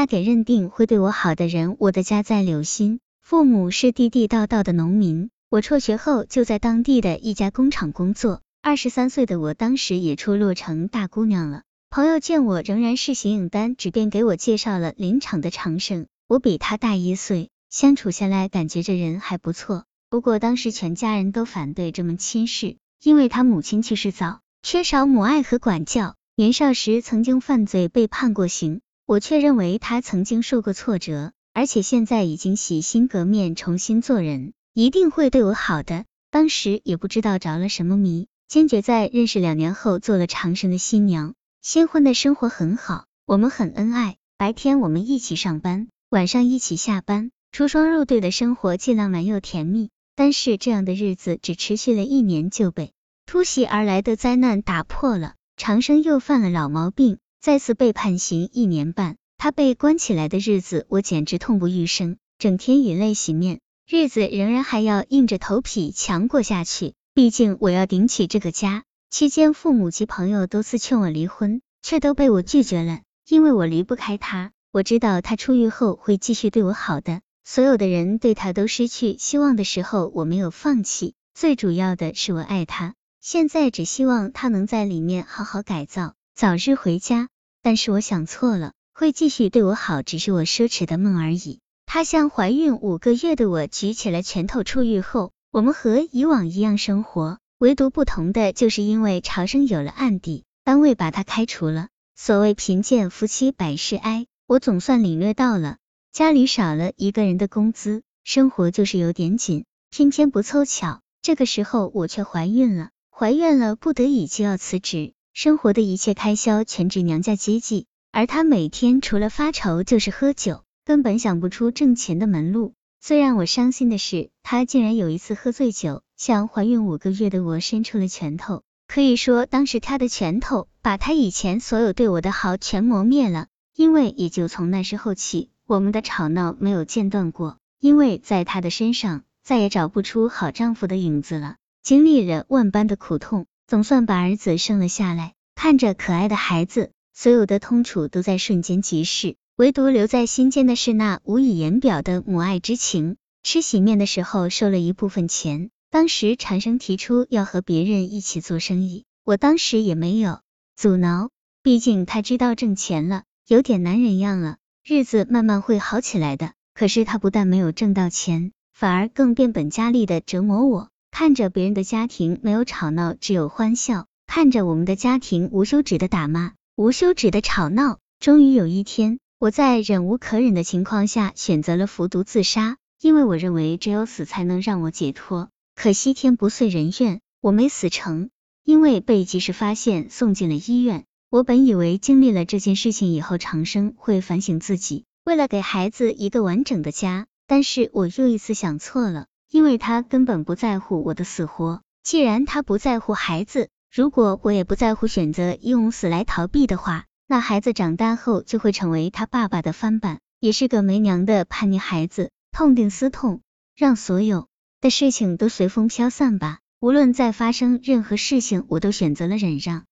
嫁给认定会对我好的人。我的家在柳新，父母是地地道道的农民。我辍学后就在当地的一家工厂工作。二十三岁的我当时也出落成大姑娘了。朋友见我仍然是形影单只，便给我介绍了林场的长胜。我比他大一岁，相处下来感觉这人还不错。不过当时全家人都反对这门亲事，因为他母亲去世早，缺少母爱和管教。年少时曾经犯罪被判过刑，我却认为他曾经受过挫折，而且现在已经洗心革面，重新做人，一定会对我好的。当时也不知道着了什么迷，坚决在认识两年后做了长生的新娘。新婚的生活很好，我们很恩爱，白天我们一起上班，晚上一起下班，出双入对的生活既浪漫又甜蜜。但是这样的日子只持续了一年，就被突袭而来的灾难打破了。长生又犯了老毛病，再次被判刑一年半。他被关起来的日子，我简直痛不欲生，整天以泪洗面。日子仍然还要硬着头皮强过下去，毕竟我要顶起这个家。期间，父母及朋友多次劝我离婚，却都被我拒绝了，因为我离不开他。我知道他出狱后会继续对我好的，所有的人对他都失去希望的时候，我没有放弃。最主要的是我爱他。现在只希望他能在里面好好改造，早日回家。但是我想错了，会继续对我好，只是我奢侈的梦而已。他向怀孕五个月的我举起了拳头。出狱后，我们和以往一样生活，唯独不同的就是因为朝生有了案底，单位把他开除了。所谓贫贱夫妻百事哀，我总算领略到了。家里少了一个人的工资，生活就是有点紧。偏偏不凑巧，这个时候我却怀孕了。怀孕了，不得已就要辞职，生活的一切开销全指娘家接济，而他每天除了发愁就是喝酒，根本想不出挣钱的门路。最让我伤心的是，他竟然有一次喝醉酒，向怀孕五个月的我伸出了拳头。可以说，当时他的拳头把他以前所有对我的好全磨灭了。因为也就从那时候起，我们的吵闹没有间断过，因为在他的身上再也找不出好丈夫的影子了。经历了万般的苦痛，总算把儿子生了下来。看着可爱的孩子，所有的痛楚都在瞬间即逝，唯独留在心间的是那无以言表的母爱之情。吃洗面的时候收了一部分钱，当时长生提出要和别人一起做生意，我当时也没有阻挠，毕竟他知道挣钱了，有点男人样了，日子慢慢会好起来的。可是他不但没有挣到钱，反而更变本加厉的折磨我。看着别人的家庭没有吵闹，只有欢笑；看着我们的家庭无休止的打骂，无休止的吵闹。终于有一天，我在忍无可忍的情况下选择了服毒自杀，因为我认为只有死才能让我解脱。可惜天不遂人愿，我没死成，因为被及时发现，送进了医院。我本以为经历了这件事情以后，长生会反省自己，为了给孩子一个完整的家，但是我又一次想错了。因为他根本不在乎我的死活，既然他不在乎孩子，如果我也不在乎，选择用死来逃避的话，那孩子长大后就会成为他爸爸的翻版，也是个没娘的叛逆孩子。痛定思痛，让所有的事情都随风飘散吧。无论再发生任何事情，我都选择了忍让。